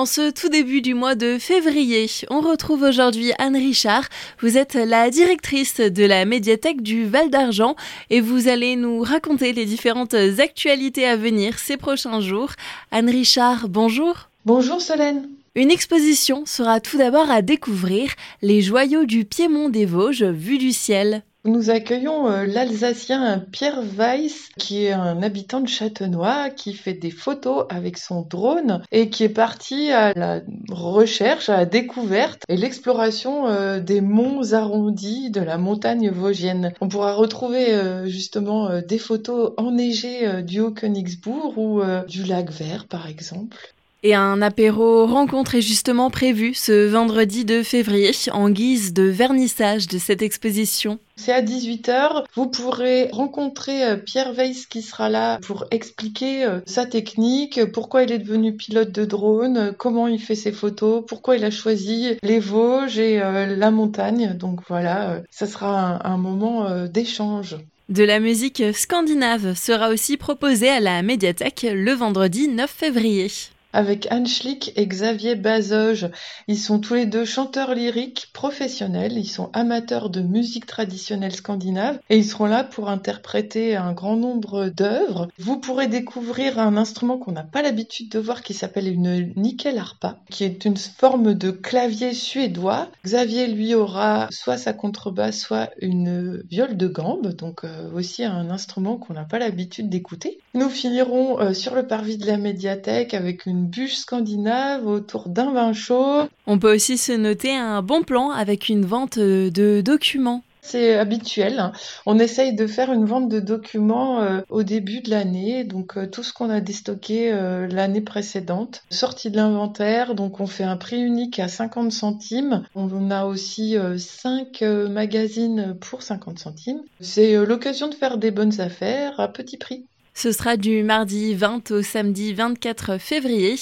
En ce tout début du mois de février, on retrouve aujourd'hui Anne Richard. Vous êtes la directrice de la médiathèque du Val d'Argent et vous allez nous raconter les différentes actualités à venir ces prochains jours. Anne Richard, bonjour. Bonjour Solène. Une exposition sera tout d'abord à découvrir les joyaux du Piémont des Vosges vus du ciel. Nous accueillons euh, l'Alsacien Pierre Weiss, qui est un habitant de Châtenois, qui fait des photos avec son drone et qui est parti à la recherche, à la découverte et l'exploration euh, des monts arrondis de la montagne vosgienne. On pourra retrouver euh, justement des photos enneigées du Haut-Königsbourg ou du lac Vert, par exemple. Et un apéro rencontre est justement prévu ce vendredi 2 février en guise de vernissage de cette exposition. C'est à 18h. Vous pourrez rencontrer euh, Pierre Weiss qui sera là pour expliquer euh, sa technique, pourquoi il est devenu pilote de drone, comment il fait ses photos, pourquoi il a choisi les Vosges et euh, la montagne. Donc voilà, ça sera un, moment d'échange. De la musique scandinave sera aussi proposée à la médiathèque le vendredi 9 février avec Anne Schlick et Xavier Bazoge. Ils sont tous les deux chanteurs lyriques professionnels, ils sont amateurs de musique traditionnelle scandinave et ils seront là pour interpréter un grand nombre d'œuvres. Vous pourrez découvrir un instrument qu'on n'a pas l'habitude de voir qui s'appelle une nickel harpa, qui est une forme de clavier suédois. Xavier lui aura soit sa contrebasse, soit une viole de gambe, donc euh, aussi un instrument qu'on n'a pas l'habitude d'écouter. Nous finirons euh, sur le parvis de la médiathèque avec une bûche scandinave autour d'un vin chaud. On peut aussi se noter un bon plan avec une vente de documents. C'est habituel. On essaye de faire une vente de documents euh, au début de l'année, donc euh, tout ce qu'on a déstocké euh, l'année précédente, sorti de l'inventaire, donc on fait un prix unique à 50 centimes. On a aussi 5 magazines pour 50 centimes. C'est l'occasion de faire des bonnes affaires à petit prix. Ce sera du mardi 20 au samedi 24 février.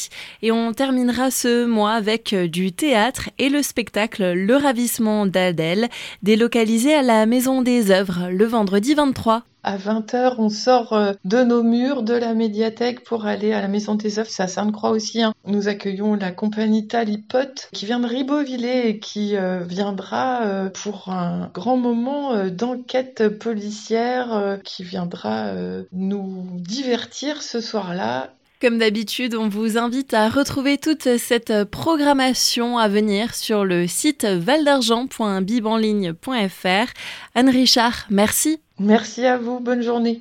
Et on terminera ce mois avec euh, du théâtre et le spectacle Le Ravissement d'Adèle, délocalisé à la Maison des Œuvres le vendredi 23 à 20h, on sort euh, de nos murs, de la médiathèque pour aller à la Maison des Œuvres. C'est à Sainte-Croix aussi. Hein. Nous accueillons la compagnie Talipote qui vient de Ribeauvillé et qui euh, viendra euh, pour un grand moment d'enquête policière qui viendra nous divertir ce soir-là comme d'habitude, on vous invite à retrouver toute cette programmation à venir sur le site valdargent.bibanligne.fr. Anne Richard, merci. Merci à vous, bonne journée.